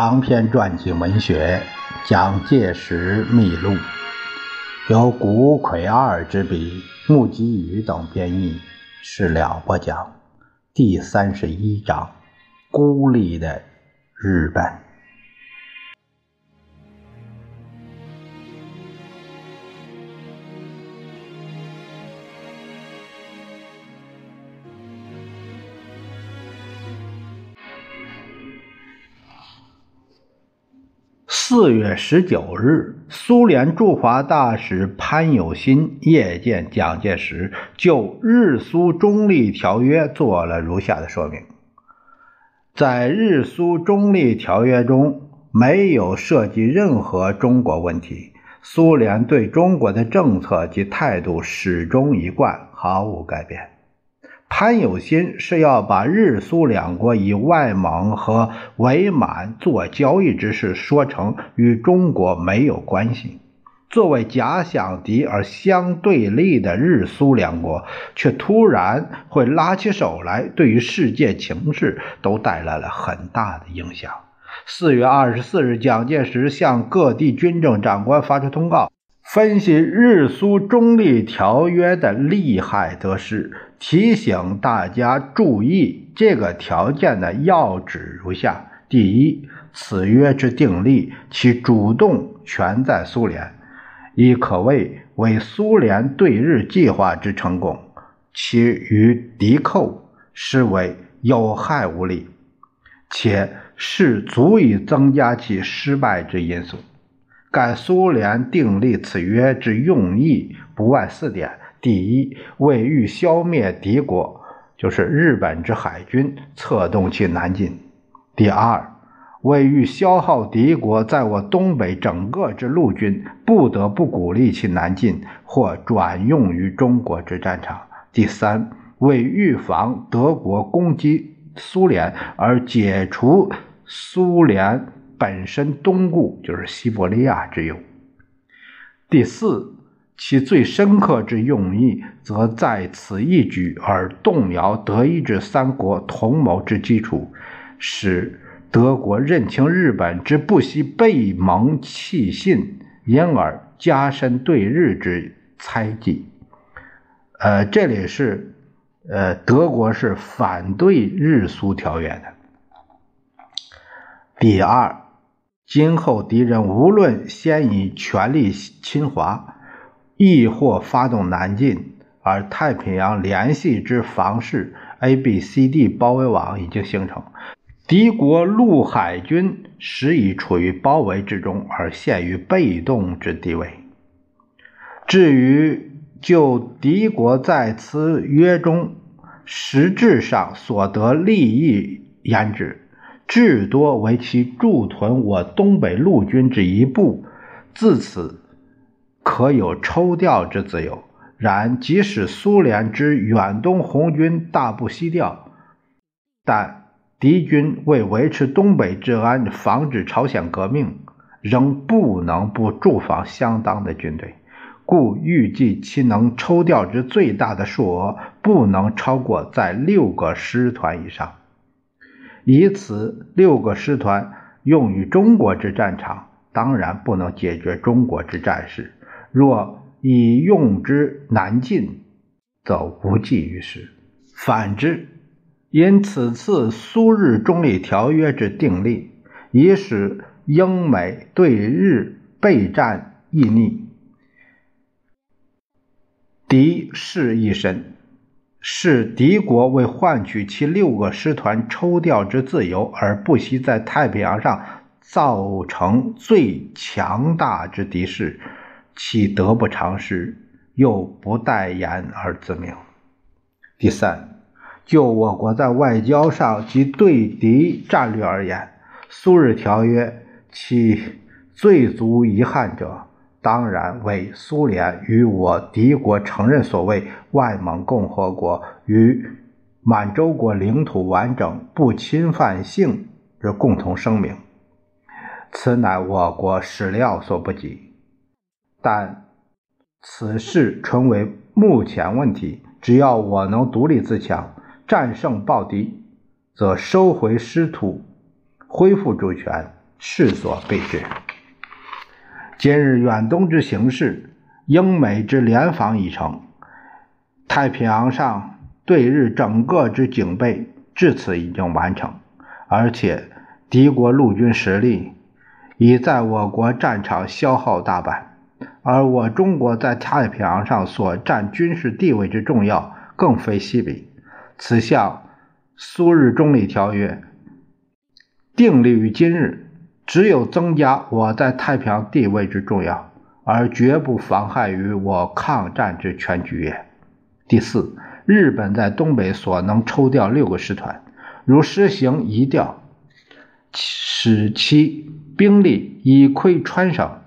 长篇传记文学《蒋介石秘录》，由古魁二之笔，木吉宇等编译，是了不讲，第三十一章：孤立的日本。四月十九日，苏联驻华大使潘友新夜见蒋介石，就日苏中立条约做了如下的说明：在日苏中立条约中，没有涉及任何中国问题，苏联对中国的政策及态度始终一贯，毫无改变。潘有心是要把日苏两国以外蒙和伪满做交易之事说成与中国没有关系。作为假想敌而相对立的日苏两国，却突然会拉起手来，对于世界情势都带来了很大的影响。四月二十四日，蒋介石向各地军政长官发出通告。分析日苏中立条约的利害得失，提醒大家注意这个条件的要旨如下：第一，此约之订立，其主动权在苏联，亦可谓为苏联对日计划之成功；其与敌寇视为有害无利，且是足以增加其失败之因素。该苏联订立此约之用意不外四点：第一，为欲消灭敌国，就是日本之海军，策动其南进；第二，为欲消耗敌国在我东北整个之陆军，不得不鼓励其南进或转用于中国之战场；第三，为预防德国攻击苏联而解除苏联。本身东顾就是西伯利亚之忧。第四，其最深刻之用意，则在此一举而动摇德意志三国同谋之基础，使德国认清日本之不惜背盟弃信，因而加深对日之猜忌。呃，这里是，呃，德国是反对日苏条约的。第二。今后敌人无论先以全力侵华，亦或发动南进，而太平洋联系之防势 A、B、C、D 包围网已经形成，敌国陆海军实已处于包围之中，而陷于被动之地位。至于就敌国在此约中实质上所得利益言之。至多为其驻屯我东北陆军之一部，自此可有抽调之自由。然即使苏联之远东红军大部西调，但敌军为维持东北治安、防止朝鲜革命，仍不能不驻防相当的军队，故预计其能抽调之最大的数额，不能超过在六个师团以上。以此六个师团用于中国之战场，当然不能解决中国之战事；若以用之南进，则无济于事。反之，因此次苏日中立条约之订立，以使英美对日备战易逆，敌势亦深。是敌国为换取其六个师团抽调之自由，而不惜在太平洋上造成最强大之敌势，其得不偿失，又不待言而自明。第三，就我国在外交上及对敌战略而言，苏日条约其最足遗憾者。当然，为苏联与我敌国承认所谓外蒙共和国与满洲国领土完整不侵犯性之共同声明，此乃我国始料所不及。但此事纯为目前问题，只要我能独立自强，战胜暴敌，则收回失土，恢复主权，势所必至。今日远东之形势，英美之联防已成，太平洋上对日整个之警备至此已经完成，而且敌国陆军实力已在我国战场消耗大半，而我中国在太平洋上所占军事地位之重要，更非昔比。此项苏日中立条约订立于今日，只有增加我在太平洋地位之重要，而绝不妨害于我抗战之全局也。第四，日本在东北所能抽调六个师团，如实行移调，使其兵力以窥川省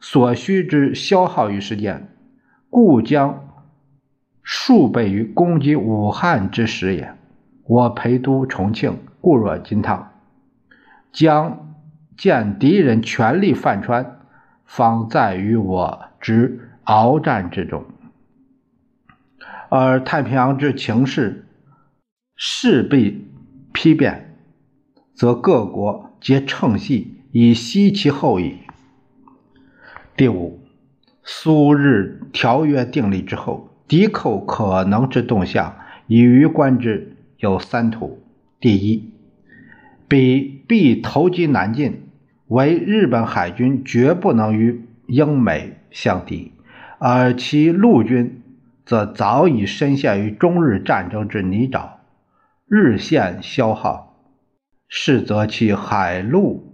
所需之消耗于时间，故将。数倍于攻击武汉之时也。我陪都重庆，固若金汤，将见敌人全力犯川，方在于我之鏖战之中。而太平洋之情势势必批变，则各国皆乘隙以息其后矣。第五，苏日条约订立之后。敌寇可能之动向，以于观之有三图：第一，彼必投机南进，为日本海军绝不能与英美相敌，而其陆军则早已深陷于中日战争之泥沼，日线消耗，是则其海陆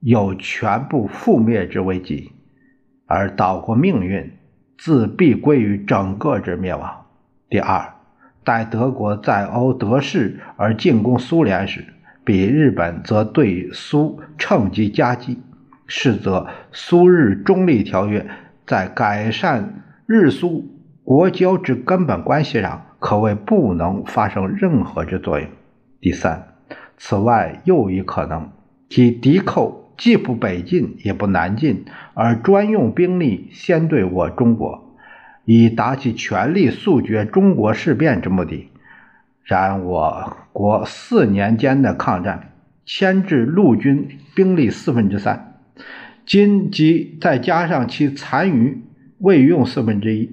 有全部覆灭之危机，而岛国命运。自必归于整个之灭亡。第二，待德国在欧得势而进攻苏联时，比日本则对苏趁机夹击，是则苏日中立条约在改善日苏国交之根本关系上，可谓不能发生任何之作用。第三，此外又一可能，即敌寇。既不北进，也不南进，而专用兵力先对我中国，以达其全力速决中国事变之目的。然我国四年间的抗战，牵制陆军兵力四分之三，今即再加上其残余未用四分之一，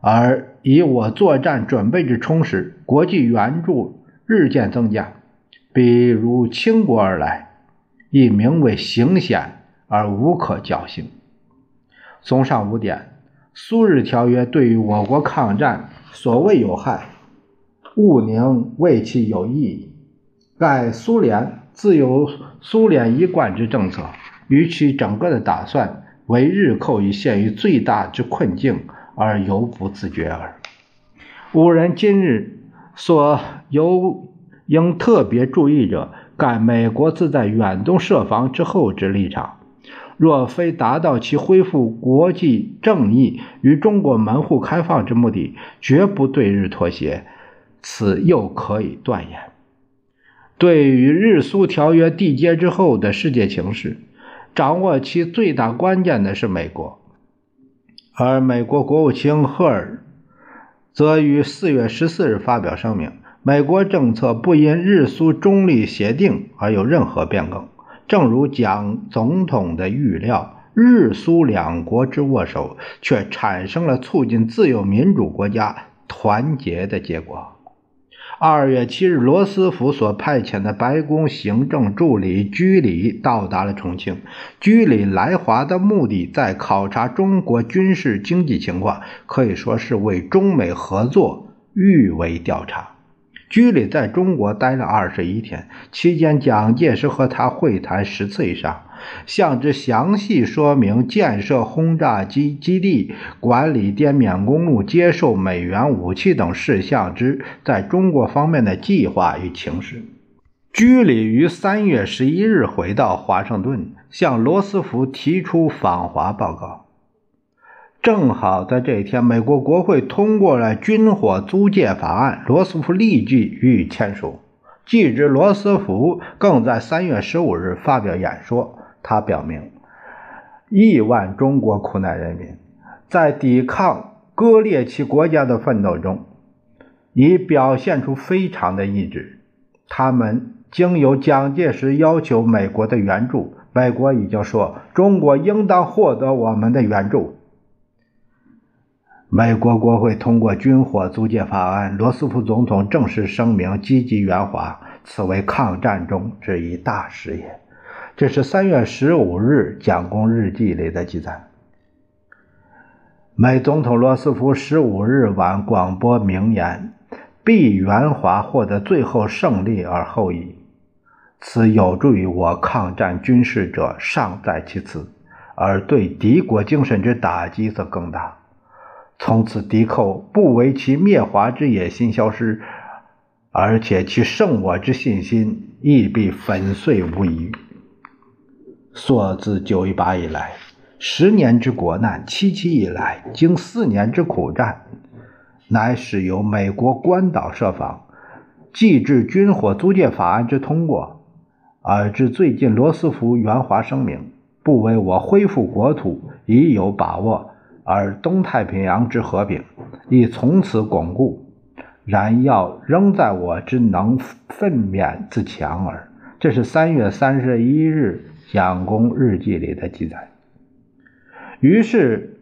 而以我作战准备之充实，国际援助日渐增加，比如清国而来。亦名为行险而无可侥幸。综上五点，苏日条约对于我国抗战所谓有害，勿宁为其有益。盖苏联自有苏联一贯之政策，与其整个的打算，为日寇已陷于最大之困境而犹不自觉耳。吾人今日所有应特别注意者。盖美国自在远东设防之后之立场，若非达到其恢复国际正义与中国门户开放之目的，绝不对日妥协。此又可以断言。对于日苏条约缔结之后的世界情势，掌握其最大关键的是美国，而美国国务卿赫尔则于四月十四日发表声明。美国政策不因日苏中立协定而有任何变更，正如蒋总统的预料，日苏两国之握手却产生了促进自由民主国家团结的结果。二月七日，罗斯福所派遣的白宫行政助理居里到达了重庆。居里来华的目的在考察中国军事经济情况，可以说是为中美合作预为调查。居里在中国待了二十一天，期间蒋介石和他会谈十次以上，向之详细说明建设轰炸机基地、管理滇缅公路、接受美元武器等事项之在中国方面的计划与情势。居里于三月十一日回到华盛顿，向罗斯福提出访华报告。正好在这一天，美国国会通过了军火租借法案，罗斯福立即予以签署。继之，罗斯福更在三月十五日发表演说，他表明，亿万中国苦难人民在抵抗割裂其国家的奋斗中，已表现出非常的意志，他们经由蒋介石要求美国的援助，美国已经说中国应当获得我们的援助。美国国会通过军火租借法案，罗斯福总统正式声明积极援华，此为抗战中之一大事业。这是三月十五日蒋公日记里的记载。美总统罗斯福十五日晚广播名言：“必援华获得最后胜利而后已。”此有助于我抗战军事者尚在其次，而对敌国精神之打击则更大。从此敌寇不为其灭华之野心消失，而且其胜我之信心亦必粉碎无疑。溯自九一八以来。十年之国难，七七以来，经四年之苦战，乃始由美国关岛设防，继至军火租借法案之通过，而至最近罗斯福援华声明，不为我恢复国土已有把握，而东太平洋之和平亦从此巩固，然要仍在我之能奋勉自强耳。这是三月三十一日蒋公日记里的记载。于是，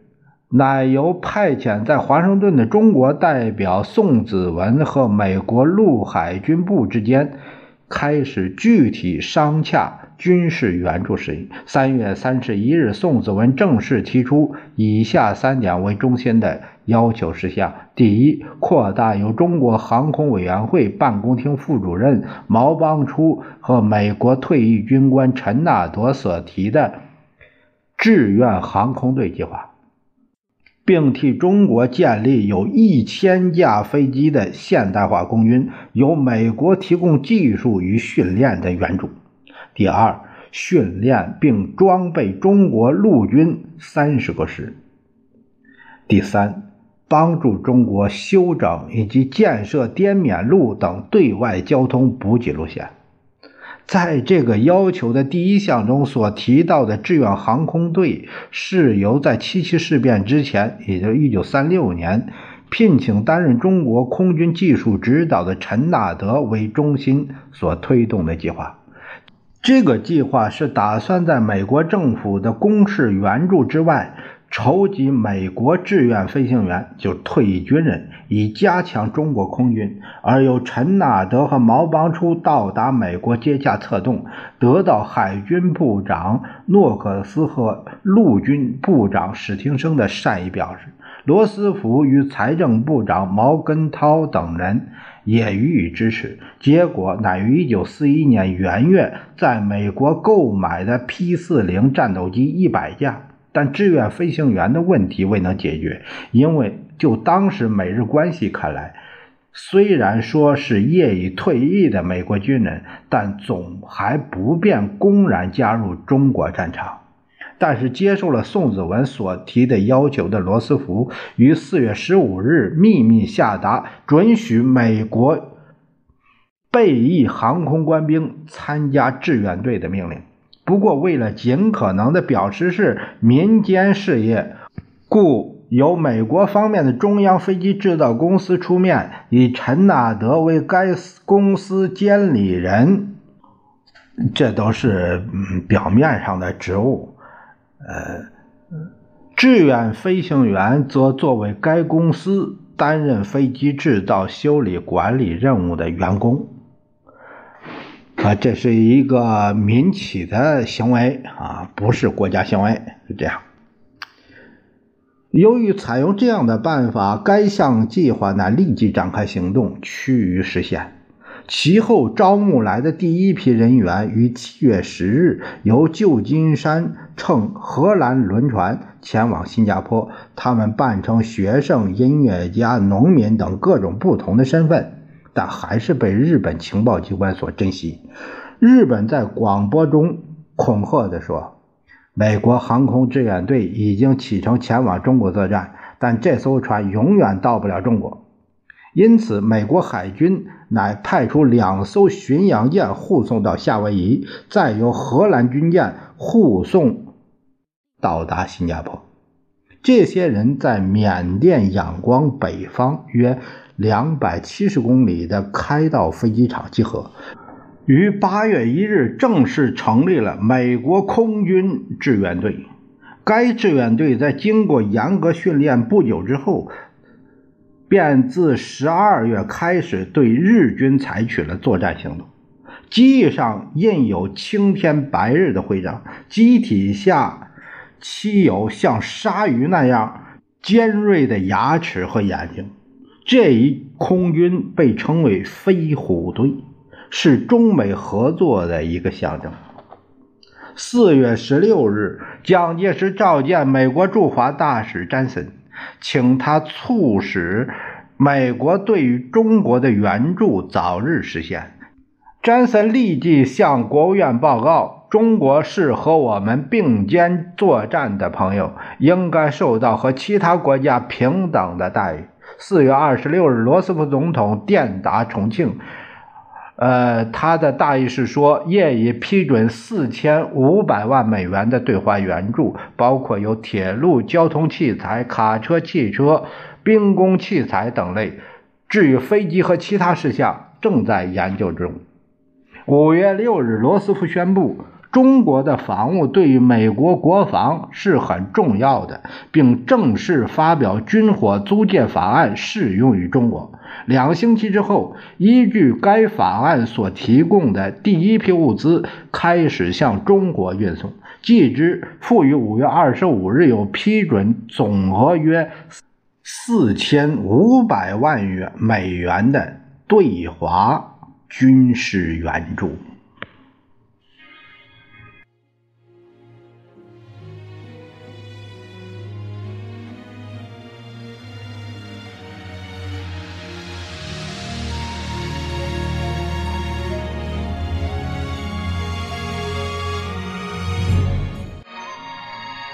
乃由派遣在华盛顿的中国代表宋子文和美国陆海军部之间开始具体商洽军事援助事宜。三月三十一日，宋子文正式提出以下三点为中心的要求事项：第一，扩大由中国航空委员会办公厅副主任毛邦初和美国退役军官陈纳德所提的。志愿航空队计划，并替中国建立有一千架飞机的现代化空军，由美国提供技术与训练的援助。第二，训练并装备中国陆军三十个师。第三，帮助中国修整以及建设滇缅路等对外交通补给路线。在这个要求的第一项中所提到的志愿航空队，是由在七七事变之前，也就是一九三六年，聘请担任中国空军技术指导的陈纳德为中心所推动的计划。这个计划是打算在美国政府的公事援助之外。筹集美国志愿飞行员，就退役军人，以加强中国空军；而由陈纳德和毛邦初到达美国接洽策动，得到海军部长诺克斯和陆军部长史汀生的善意表示。罗斯福与财政部长毛根涛等人也予以支持。结果乃于1941年元月，在美国购买的 P-40 战斗机一百架。但志愿飞行员的问题未能解决，因为就当时美日关系看来，虽然说是业已退役的美国军人，但总还不便公然加入中国战场。但是接受了宋子文所提的要求的罗斯福，于四月十五日秘密下达准许美国备役航空官兵参加志愿队的命令。不过，为了尽可能的表示是民间事业，故由美国方面的中央飞机制造公司出面，以陈纳德为该公司监理人。这都是表面上的职务。呃，志愿飞行员则作为该公司担任飞机制造、修理、管理任务的员工。啊，这是一个民企的行为啊，不是国家行为，是这样。由于采用这样的办法，该项计划呢立即展开行动，趋于实现。其后招募来的第一批人员于七月十日由旧金山乘荷兰轮船前往新加坡，他们扮成学生、音乐家、农民等各种不同的身份。但还是被日本情报机关所珍惜。日本在广播中恐吓地说：“美国航空志愿队已经启程前往中国作战，但这艘船永远到不了中国。因此，美国海军乃派出两艘巡洋舰护送到夏威夷，再由荷兰军舰护送到达新加坡。这些人在缅甸仰光北方约。”两百七十公里的开道飞机场集合，于八月一日正式成立了美国空军志愿队。该志愿队在经过严格训练不久之后，便自十二月开始对日军采取了作战行动。机翼上印有青天白日的徽章，机体下漆有像鲨鱼那样尖锐的牙齿和眼睛。这一空军被称为“飞虎队”，是中美合作的一个象征。四月十六日，蒋介石召见美国驻华大使詹森，请他促使美国对于中国的援助早日实现。詹森立即向国务院报告：“中国是和我们并肩作战的朋友，应该受到和其他国家平等的待遇。”四月二十六日，罗斯福总统电达重庆，呃，他的大意是说，业已批准四千五百万美元的对华援助，包括有铁路、交通器材、卡车、汽车、兵工器材等类。至于飞机和其他事项，正在研究中。五月六日，罗斯福宣布，中国的防务对于美国国防是很重要的，并正式发表军火租借法案，适用于中国。两星期之后，依据该法案所提供的第一批物资开始向中国运送。继之，复于五月二十五日有批准总额约四千五百万元美元的对华。军事援助。